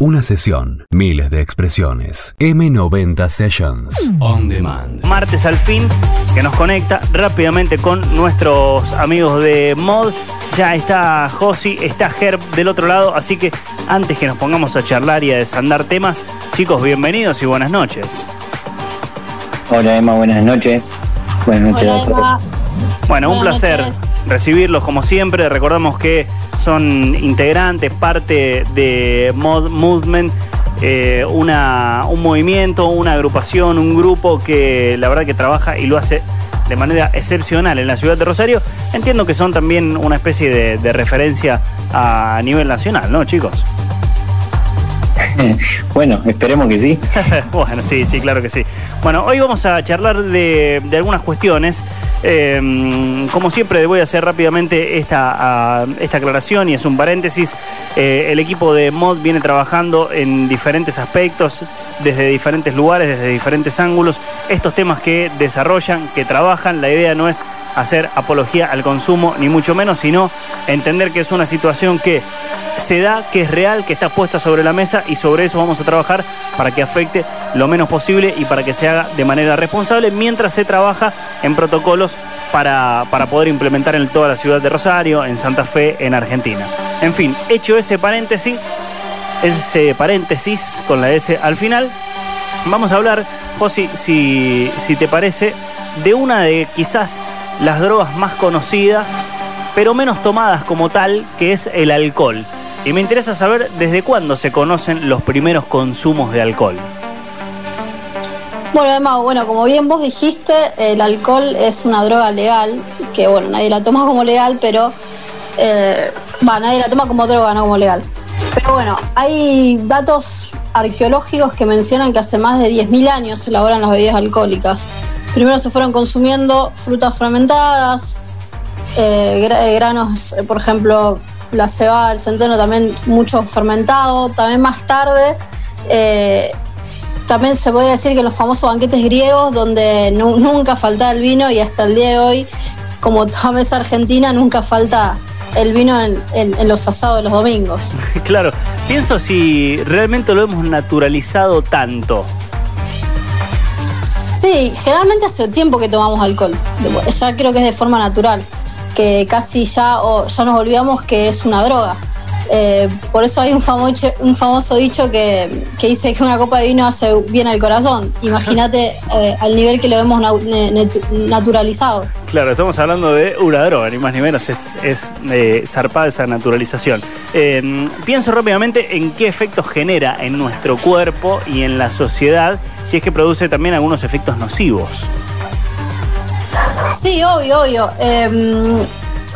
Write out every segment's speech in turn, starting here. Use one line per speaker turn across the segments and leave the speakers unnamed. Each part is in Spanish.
Una sesión, miles de expresiones. M90 Sessions. On demand.
Martes al fin, que nos conecta rápidamente con nuestros amigos de Mod. Ya está Josi, está Herb del otro lado, así que antes que nos pongamos a charlar y a desandar temas, chicos, bienvenidos y buenas noches.
Hola Emma, buenas noches. Buenas noches
Hola,
a todos.
Emma.
Bueno, un
Buenas
placer
noches.
recibirlos como siempre. Recordamos que son integrantes, parte de Mod Movement, eh, una, un movimiento, una agrupación, un grupo que la verdad que trabaja y lo hace de manera excepcional en la ciudad de Rosario. Entiendo que son también una especie de, de referencia a nivel nacional, ¿no, chicos?
Bueno, esperemos que sí.
bueno, sí, sí, claro que sí. Bueno, hoy vamos a charlar de, algunas cuestiones. Eh, como siempre, voy a hacer rápidamente esta, esta aclaración y es un paréntesis. Eh, el equipo de MOD viene trabajando en diferentes aspectos, desde diferentes lugares, desde diferentes ángulos. Estos temas que desarrollan, que trabajan, la idea no es hacer apología al consumo, ni mucho menos, sino entender que es una situación que se da, que es real, que está puesta sobre la mesa y sobre eso vamos a trabajar para que afecte lo menos posible y para que se haga de manera responsable mientras se trabaja en protocolos para, para poder implementar en toda la ciudad de Rosario, en Santa Fe, en Argentina. En fin, hecho ese paréntesis, ese paréntesis con la S al final, vamos a hablar, Josi, si, si te parece, de una de quizás las drogas más conocidas, pero menos tomadas como tal, que es el alcohol. Y me interesa saber desde cuándo se conocen los primeros consumos de alcohol.
Bueno, Emma, bueno, como bien vos dijiste, el alcohol es una droga legal, que bueno, nadie la toma como legal, pero eh, nadie la toma como droga, no como legal. Pero bueno, hay datos arqueológicos que mencionan que hace más de 10.000 años se elaboran las bebidas alcohólicas. Primero se fueron consumiendo frutas fermentadas, eh, eh, granos, eh, por ejemplo, la cebada, el centeno también mucho fermentado. También más tarde, también se podría decir que los famosos banquetes griegos, donde nu- nunca faltaba el vino y hasta el día de hoy, como toda mesa argentina, nunca falta el vino en los asados de los domingos.
claro, pienso si realmente lo hemos naturalizado tanto.
Sí, generalmente hace tiempo que tomamos alcohol. Ya creo que es de forma natural, que casi ya, o ya nos olvidamos que es una droga. Eh, por eso hay un famoso, un famoso dicho que, que dice que una copa de vino hace bien al corazón. Imagínate eh, al nivel que lo netu- naturalizado.
Claro, estamos hablando de una droga, ni más ni menos, es, es eh, zarpada esa naturalización. Eh, pienso rápidamente en qué efectos genera en nuestro cuerpo y en la sociedad, si es que produce también algunos efectos nocivos.
Sí, obvio, obvio.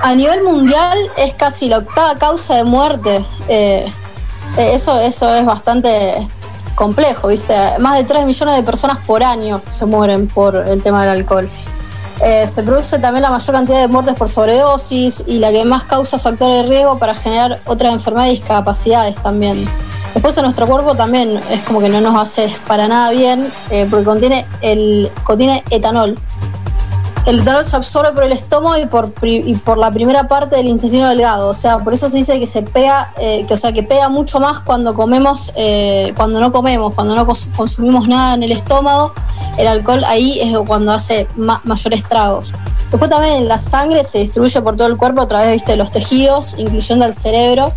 A nivel mundial es casi la octava causa de muerte. Eh, eh, eso, eso es bastante complejo, ¿viste? Más de 3 millones de personas por año se mueren por el tema del alcohol. Eh, se produce también la mayor cantidad de muertes por sobredosis y la que más causa factores de riesgo para generar otras enfermedades y discapacidades también. Después en nuestro cuerpo también es como que no nos hace para nada bien porque contiene, el, contiene etanol, el etanol se absorbe por el estómago y por, la primera parte del intestino delgado. O sea, por eso se dice que se pega, eh, que, o sea, que pega mucho más cuando comemos, eh, cuando no comemos, cuando no cons- consumimos nada en el estómago. El alcohol ahí es cuando hace ma- mayores tragos. Después también la sangre se distribuye por todo el cuerpo a través ¿viste, de los tejidos, incluyendo el cerebro,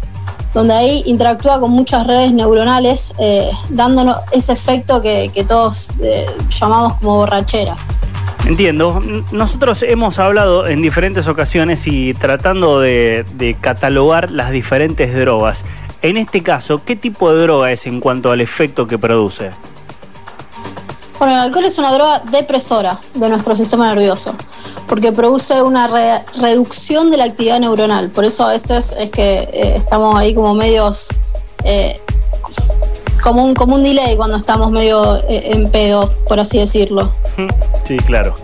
donde ahí interactúa con muchas redes neuronales, eh, dándonos ese efecto que, que todos eh, llamamos como borrachera.
Entiendo. Nosotros hemos hablado en diferentes ocasiones y tratando de, catalogar las diferentes drogas. En este caso, ¿qué tipo de droga es en cuanto al efecto que produce?
Bueno, el alcohol es una droga depresora de nuestro sistema nervioso, porque produce una re- reducción de la actividad neuronal. Por eso a veces es que eh, estamos ahí como medios, eh, como, un, como un delay cuando estamos medio eh, en pedo, por así decirlo.
Sí, claro.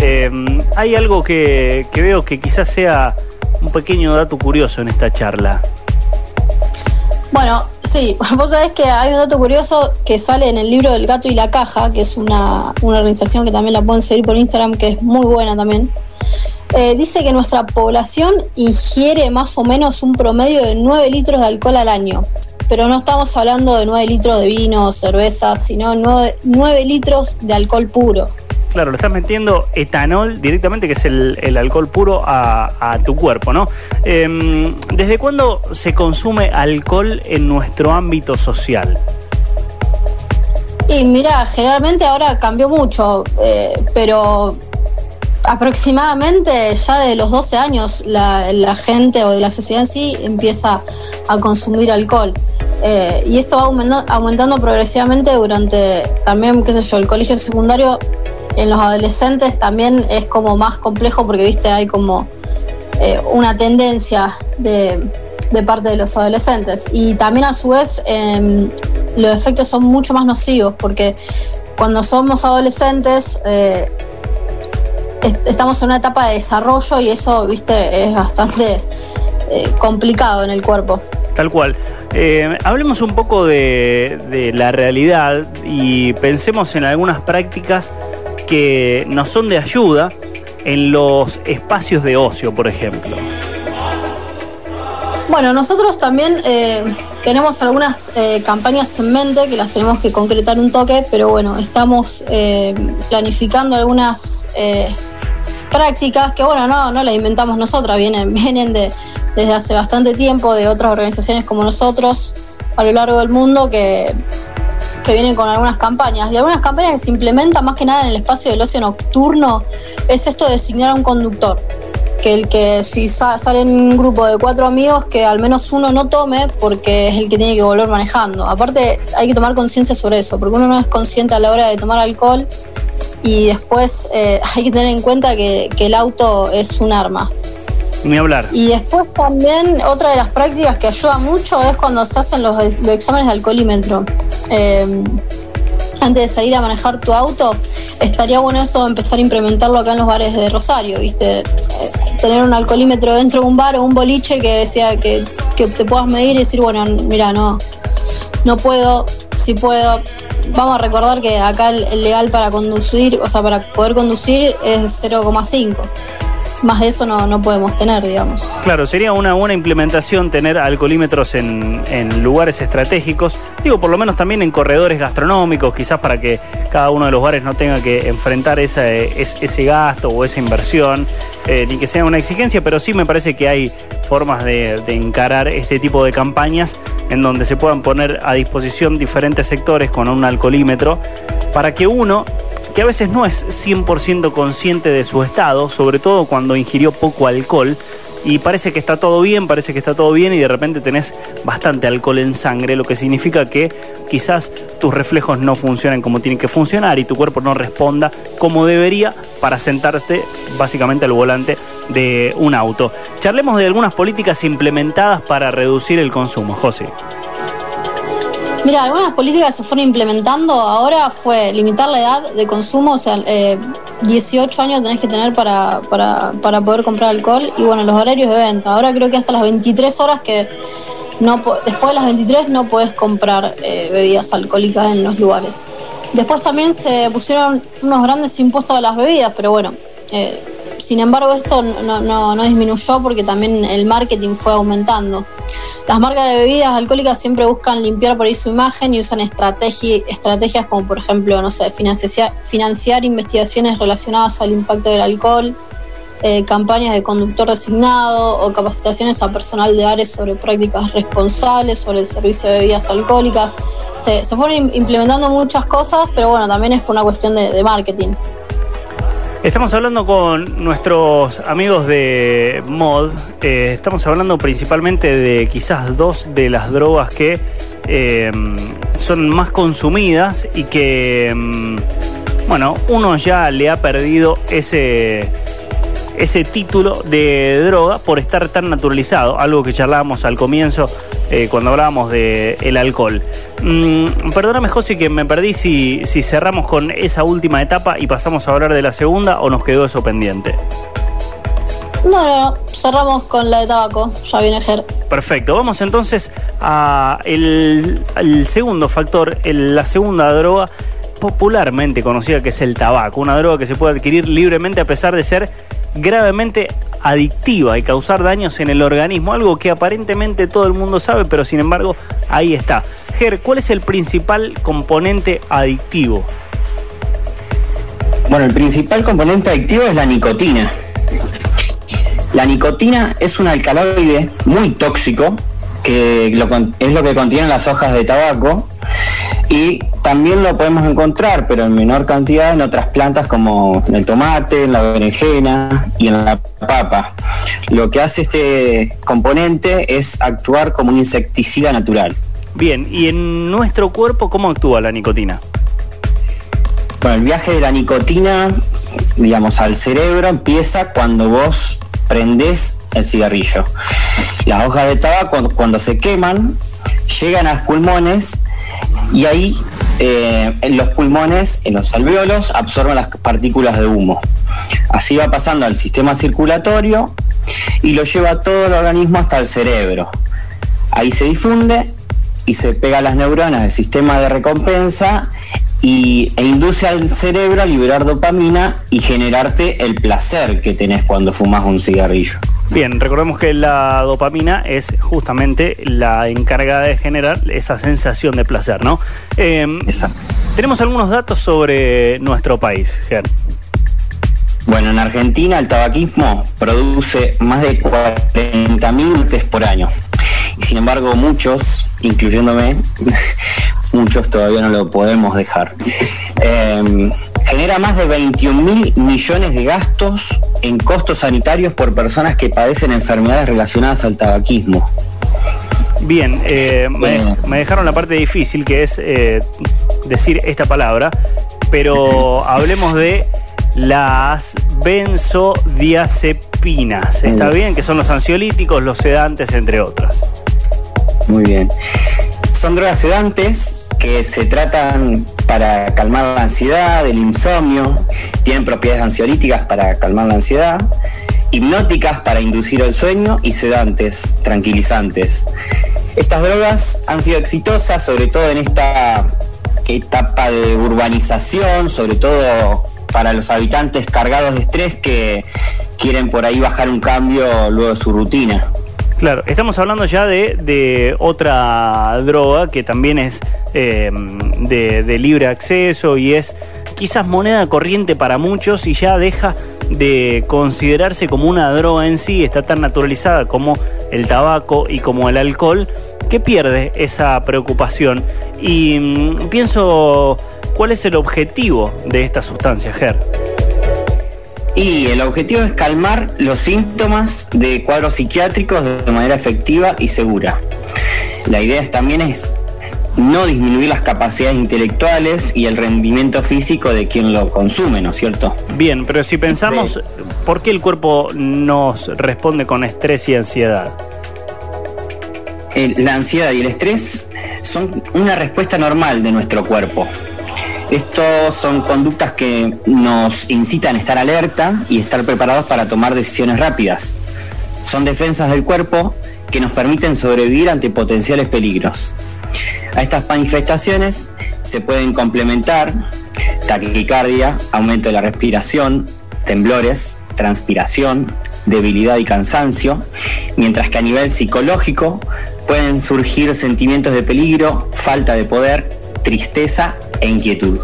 Eh, hay algo que, que veo que quizás sea un pequeño dato curioso en esta charla.
Bueno, sí, vos sabés que hay un dato curioso que sale en el libro del gato y la caja, que es una, una organización que también la pueden seguir por Instagram, que es muy buena también. Eh, dice que nuestra población ingiere más o menos un promedio de 9 litros de alcohol al año. Pero no estamos hablando de 9 litros de vino o cerveza, sino 9, litros de alcohol puro.
Claro, le estás metiendo etanol directamente, que es el, alcohol puro, a, tu cuerpo, ¿no? Em, ¿Desde cuándo se consume alcohol en nuestro ámbito social?
Y mira, generalmente ahora cambió mucho, eh, pero aproximadamente ya de los 12 años la, gente o de la sociedad en sí empieza a consumir alcohol. Eh, y esto va aumentando, progresivamente durante también, qué sé yo, el colegio secundario en los adolescentes también es como más complejo porque, viste, hay como eh, una tendencia de, parte de los adolescentes. Y también a su vez em, los efectos son mucho más nocivos porque cuando somos adolescentes estamos en una etapa de desarrollo y eso, viste, es bastante eh, complicado en el cuerpo.
Tal cual. Eh, hablemos un poco de, la realidad y pensemos en algunas prácticas que nos son de ayuda en los espacios de ocio, por ejemplo.
Bueno, nosotros también eh, tenemos algunas campañas en mente que las tenemos que concretar un toque, pero bueno, estamos planificando algunas prácticas que, bueno, no, no las inventamos nosotras, vienen, vienen de, desde hace bastante tiempo de otras organizaciones como nosotros a lo largo del mundo que, que vienen con algunas campañas. Y algunas campañas que se implementan más que nada en el espacio del ocio nocturno es esto de designar a un conductor. Que el que si sale en un grupo de cuatro amigos, que al menos uno no tome porque es el que tiene que volver manejando. Aparte hay que tomar conciencia sobre eso, porque uno no es consciente a la hora de tomar alcohol y después eh, hay que tener en cuenta que, el auto es un arma.
Ni hablar.
Y después también otra de las prácticas que ayuda mucho es cuando se hacen los, exámenes de alcoholímetro. Eh, antes de salir a manejar tu auto, estaría bueno eso empezar a implementarlo acá en los bares de Rosario, ¿viste? Eh, tener un alcoholímetro dentro de un bar o un boliche que decía que, que te puedas medir y decir, bueno, mira, no, no puedo, si puedo. Vamos a recordar que acá el, legal para conducir, o sea, para poder conducir es 0,5 más de eso no, no podemos tener, digamos.
Claro, sería una buena implementación tener alcoholímetros en, en, lugares estratégicos, digo, por lo menos también en corredores gastronómicos, quizás para que cada uno de los bares no tenga que enfrentar ese, gasto o esa inversión, eh, ni que sea una exigencia, pero sí me parece que hay formas de, de encarar este tipo de campañas en donde se puedan poner a disposición diferentes sectores con un alcoholímetro para que uno que a veces no es 100% consciente de su estado, sobre todo cuando ingirió poco alcohol, y parece que está todo bien, parece que está todo bien y de repente tenés bastante alcohol en sangre, lo que significa que quizás tus reflejos no funcionen como tienen que funcionar y tu cuerpo no responda como debería para sentarte básicamente al volante de un auto. Charlemos de algunas políticas implementadas para reducir el consumo, José.
Mira, algunas políticas se fueron implementando ahora fue limitar la edad de consumo, o sea, 18 eh, años tenés que tener para, para, poder comprar alcohol y bueno, los horarios de venta. Ahora creo que hasta las 23 horas que no después de las 23 no puedes comprar eh, bebidas alcohólicas en los lugares. Después también se pusieron unos grandes impuestos a las bebidas, pero bueno, eh, sin embargo esto no, no, no disminuyó porque también el marketing fue aumentando. Las marcas de bebidas alcohólicas siempre buscan limpiar por ahí su imagen y usan estrategias como, por ejemplo, no sé, financiar, investigaciones relacionadas al impacto del alcohol, eh, campañas de conductor designado o capacitaciones a personal de áreas sobre prácticas responsables, sobre el servicio de bebidas alcohólicas. Se, fueron implementando muchas cosas, pero bueno, también es por una cuestión de marketing.
Estamos hablando con nuestros amigos de Mod. Eh, estamos hablando principalmente de quizás dos de las drogas que eh, son más consumidas y que, mm, bueno, uno ya le ha perdido ese ese título de droga por estar tan naturalizado, algo que charlábamos al comienzo eh, cuando hablábamos del el alcohol. Mm, perdóname, José, que me perdí si, si cerramos con esa última etapa y pasamos a hablar de la segunda o nos quedó eso pendiente.
No, no, cerramos con la de tabaco, ya viene Ger.
Perfecto, vamos entonces a el, segundo factor, la segunda droga popularmente conocida que es el tabaco, una droga que se puede adquirir libremente a pesar de ser gravemente adictiva y causar daños en el organismo, algo que aparentemente todo el mundo sabe, pero sin embargo ahí está. Ger, ¿cuál es el principal componente adictivo?
Bueno, el principal componente adictivo es la nicotina. La nicotina es un alcaloide muy tóxico, que es lo que contienen las hojas de tabaco, y también lo podemos encontrar, pero en menor cantidad, en otras plantas como en el tomate, en la berenjena y en la papa. Lo que hace este componente es actuar como un insecticida natural.
Bien, ¿y en nuestro cuerpo cómo actúa la nicotina?
Bueno, el viaje de la nicotina, digamos, al cerebro empieza cuando vos prendés el cigarrillo. Las hojas de tabaco, cuando se queman, llegan a los pulmones y ahí eh, en los pulmones, en los alveolos, absorben las partículas de humo. Así va pasando al sistema circulatorio y lo lleva todo el organismo hasta el cerebro. Ahí se difunde y se pega a las neuronas del sistema de recompensa y, e induce al cerebro a liberar dopamina y generarte el placer que tenés cuando fumas un cigarrillo.
Bien, recordemos que la dopamina es justamente la encargada de generar esa sensación de placer, ¿no? Exacto. Tenemos algunos datos sobre nuestro país, Ger.
Bueno, en Argentina el tabaquismo produce más de 40.000 muertes por año. Y sin embargo, muchos, incluyéndome, muchos todavía no lo podemos dejar. Em, genera más de 21 mil millones de gastos en costos sanitarios por personas que padecen enfermedades relacionadas al tabaquismo.
Bien, eh, me, dejaron la parte difícil que es eh, decir esta palabra, pero hablemos de las benzodiazepinas. ¿Está bien? Que son los ansiolíticos, los sedantes, entre otras.
Muy bien. Son drogas sedantes que se tratan para calmar la ansiedad, el insomnio, tienen propiedades ansiolíticas para calmar la ansiedad, hipnóticas para inducir el sueño y sedantes, tranquilizantes. Estas drogas han sido exitosas, sobre todo en esta etapa de urbanización, sobre todo para los habitantes cargados de estrés que quieren por ahí bajar un cambio luego de su rutina.
Claro, estamos hablando ya de, otra droga que también es em, de, libre acceso y es quizás moneda corriente para muchos y ya deja de considerarse como una droga en sí, está tan naturalizada como el tabaco y como el alcohol, que pierde esa preocupación. Y mm, pienso, ¿cuál es el objetivo de esta sustancia, Ger?
Y el objetivo es calmar los síntomas de cuadros psiquiátricos de manera efectiva y segura. La idea también es no disminuir las capacidades intelectuales y el rendimiento físico de quien lo consume, ¿no es cierto?
Bien, pero si pensamos, ¿por qué el cuerpo nos responde con estrés y ansiedad?
La ansiedad y el estrés son una respuesta normal de nuestro cuerpo. Estos son conductas que nos incitan a estar alerta y estar preparados para tomar decisiones rápidas. Son defensas del cuerpo que nos permiten sobrevivir ante potenciales peligros. A estas manifestaciones se pueden complementar taquicardia, aumento de la respiración, temblores, transpiración, debilidad y cansancio, mientras que a nivel psicológico pueden surgir sentimientos de peligro, falta de poder, tristeza e inquietud.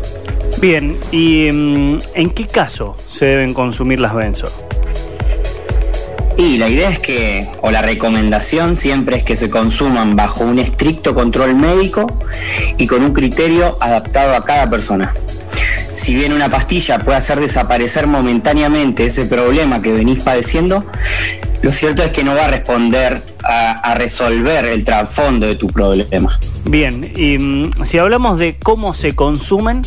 Bien, ¿y mm, en qué caso se deben consumir las benzo?
Y la idea es que, o la recomendación siempre es que se consuman bajo un estricto control médico y con un criterio adaptado a cada persona. Si bien una pastilla puede hacer desaparecer momentáneamente ese problema que venís padeciendo, lo cierto es que no va a responder a, resolver el trasfondo de tu problema.
Bien, y mm, si hablamos de cómo se consumen.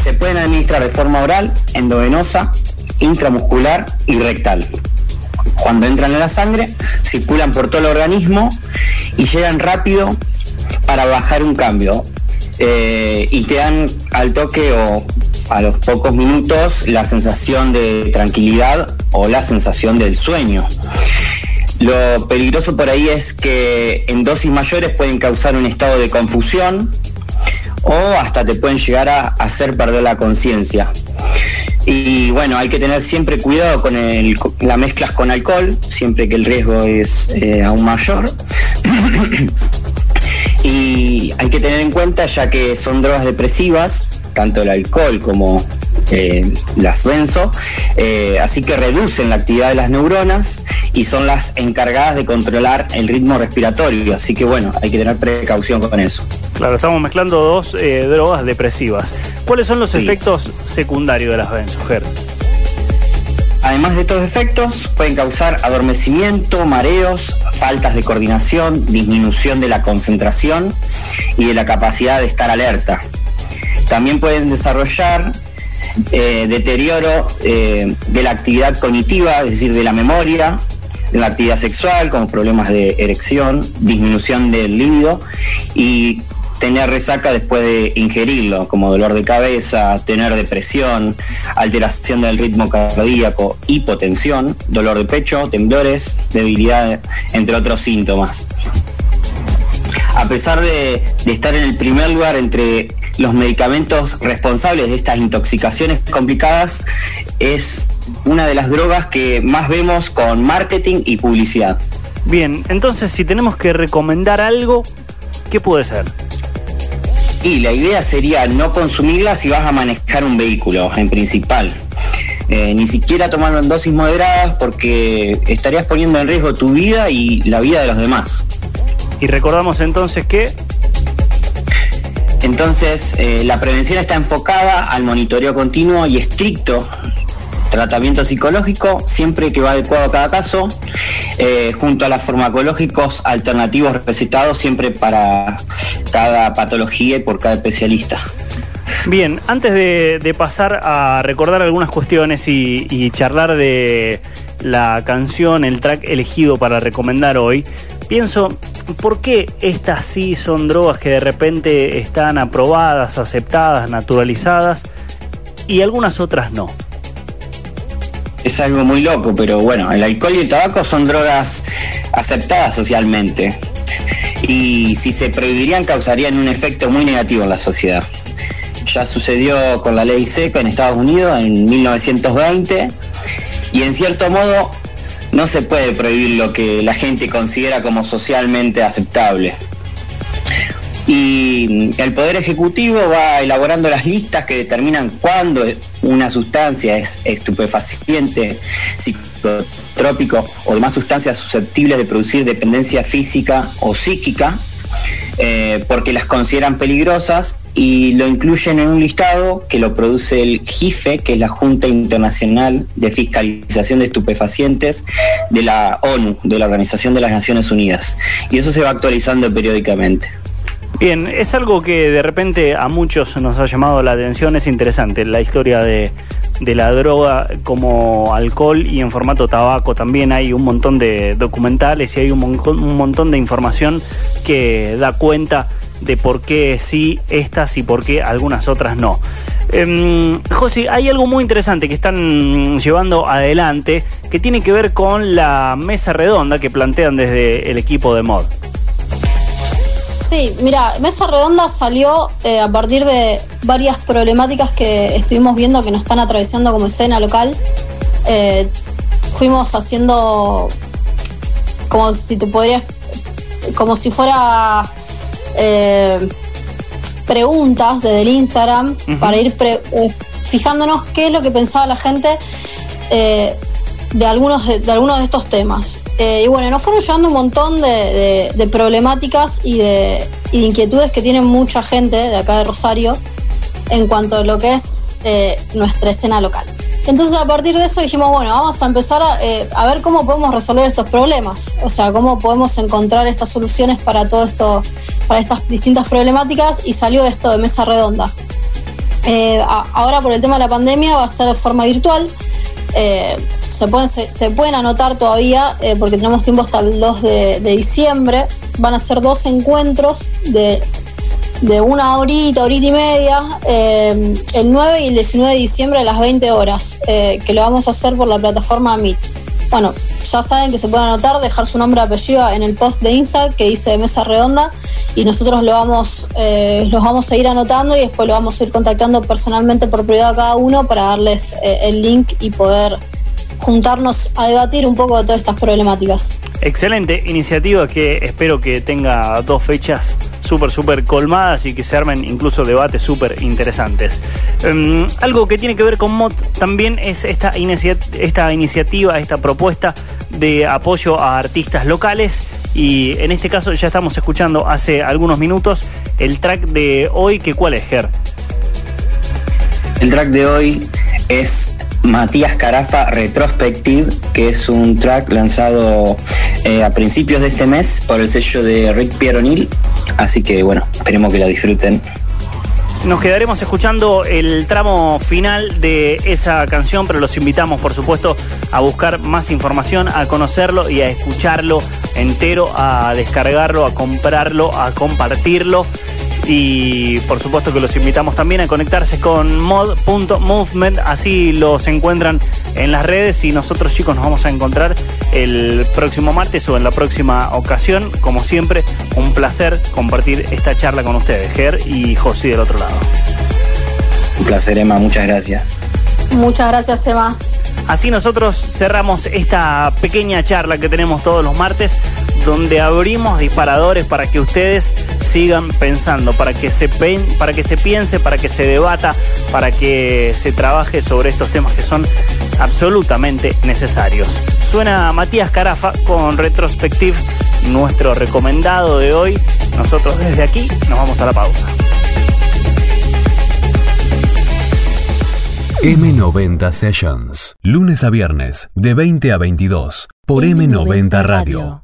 Se pueden administrar de forma oral, endovenosa, intramuscular y rectal. Cuando entran en la sangre, circulan por todo el organismo y llegan rápido para bajar un cambio. Eh, y te dan al toque o a los pocos minutos la sensación de tranquilidad o la sensación del sueño. Lo peligroso por ahí es que en dosis mayores pueden causar un estado de confusión o hasta te pueden llegar a hacer perder la conciencia. Y bueno, hay que tener siempre cuidado con el, las mezclas con alcohol, siempre que el riesgo es eh, aún mayor. y hay que tener en cuenta, ya que son drogas depresivas, tanto el alcohol como eh, las benzo, eh, así que reducen la actividad de las neuronas y son las encargadas de controlar el ritmo respiratorio, así que bueno, hay que tener precaución con eso.
Claro, estamos mezclando dos eh, drogas depresivas. ¿Cuáles son los
Sí.
efectos secundarios de las benzo, Ger?
Además de estos efectos, pueden causar adormecimiento, mareos, faltas de coordinación, disminución de la concentración y de la capacidad de estar alerta. También pueden desarrollar eh, deterioro eh, de la actividad cognitiva, es decir, de la memoria, de la actividad sexual, como problemas de erección, disminución del líbido y tener resaca después de ingerirlo, como dolor de cabeza, tener depresión, alteración del ritmo cardíaco, hipotensión, dolor de pecho, temblores, debilidad, entre otros síntomas. A pesar de, de estar en el primer lugar entre los medicamentos responsables de estas intoxicaciones complicadas, es una de las drogas que más vemos con marketing y publicidad.
Bien, entonces si tenemos que recomendar algo, ¿qué puede ser?
Y la idea sería no consumirla si vas a manejar un vehículo, en principal. Eh, ni siquiera tomarlo en dosis moderadas porque estarías poniendo en riesgo tu vida y la vida de los demás.
Y recordamos entonces que
Entonces, eh, la prevención está enfocada al monitoreo continuo y estricto tratamiento psicológico, siempre que va adecuado a cada caso, eh, junto a los farmacológicos alternativos recetados siempre para cada patología y por cada especialista.
Bien, antes de, pasar a recordar algunas cuestiones y charlar de la canción, el track elegido para recomendar hoy, pienso, ¿por qué estas sí son drogas que de repente están aprobadas, aceptadas, naturalizadas y algunas otras no?
Es algo muy loco, pero bueno, el alcohol y el tabaco son drogas aceptadas socialmente. Y si se prohibirían causarían un efecto muy negativo en la sociedad. Ya sucedió con la ley seca en Estados Unidos en 1920 y en cierto modo no se puede prohibir lo que la gente considera como socialmente aceptable. Y el Poder Ejecutivo va elaborando las listas que determinan cuándo una sustancia es estupefaciente, psicotrópico o demás sustancias susceptibles de producir dependencia física o psíquica, eh, porque las consideran peligrosas y lo incluyen en un listado que lo produce el JIFE, que es la Junta Internacional de Fiscalización de Estupefacientes de la ONU, de la Organización de las Naciones Unidas. Y eso se va actualizando periódicamente.
Bien, es algo que de repente a muchos nos ha llamado la atención, es interesante la historia de, de la droga como alcohol y en formato tabaco. También hay un montón de documentales y hay un, mon- un montón de información que da cuenta de por qué sí estas y por qué algunas otras no. Eh, José, hay algo muy interesante que están llevando adelante que tiene que ver con la mesa redonda que plantean desde el equipo de mod.
Sí, mira, Mesa Redonda salió eh, a partir de varias problemáticas que estuvimos viendo que nos están atravesando como escena local. Eh, fuimos haciendo como si te podrías, como si fuera eh, preguntas desde el Instagram para ir pre- eh, fijándonos qué es lo que pensaba la gente eh, de algunos de, de algunos de estos temas. Eh, y bueno, nos fueron llevando un montón de, de- de problemáticas y de, y de inquietudes que tiene mucha gente de acá de Rosario en cuanto a lo que es eh, nuestra escena local. Entonces a partir de eso dijimos, bueno, vamos a empezar a, eh, a ver cómo podemos resolver estos problemas, o sea, cómo podemos encontrar estas soluciones para todo esto, para estas distintas problemáticas y salió esto de mesa redonda. Eh, ahora por el tema de la pandemia va a ser de forma virtual. Eh, se, pueden, se, pueden anotar todavía porque tenemos tiempo hasta el 2 de, de diciembre. Van a ser dos encuentros de, de una horita, horita y media, eh, el 9 y el 19 de diciembre a las 20 horas, eh, que lo vamos a hacer por la plataforma Meet. Bueno, ya saben que se pueden anotar, dejar su nombre y apellido en el post de Insta que dice Mesa Redonda y nosotros eh, los vamos a ir anotando y después lo vamos a ir contactando personalmente por privado a cada uno para darles el link y poder juntarnos a debatir un poco de todas estas problemáticas.
Excelente iniciativa que espero que tenga dos fechas súper, súper colmadas y que se armen incluso debates súper interesantes. Um, algo que tiene que ver con MOD también es esta, esta iniciativa, esta propuesta de apoyo a artistas locales y en este caso ya estamos escuchando hace algunos minutos el track de hoy, que cuál es, Ger?
El track de hoy es Matías Carafa Retrospective, que es un track lanzado eh, a principios de este mes por el sello de Rick Pieronil. Así que bueno, esperemos que la disfruten.
Nos quedaremos escuchando el tramo final de esa canción, pero los invitamos, por supuesto, a buscar más información, a conocerlo y a escucharlo entero, a descargarlo, a comprarlo, a compartirlo y por supuesto que los invitamos también a conectarse con mod.movement, así los encuentran en las redes y nosotros chicos nos vamos a encontrar el próximo martes o en la próxima ocasión. Como siempre, un placer compartir esta charla con ustedes, Ger y José del otro lado.
Un placer, Emma, muchas gracias.
Muchas gracias, Emma.
Así nosotros cerramos esta pequeña charla que tenemos todos los martes, donde abrimos disparadores para que ustedes sigan pensando, para que se, para que se piense, para que se debata, para que se trabaje sobre estos temas que son absolutamente necesarios. Suena Matías Carafa con Retrospective, nuestro recomendado de hoy. Nosotros desde aquí nos vamos a la pausa.
M90 Sessions, lunes a viernes, de 20 a 22, por M90 Radio.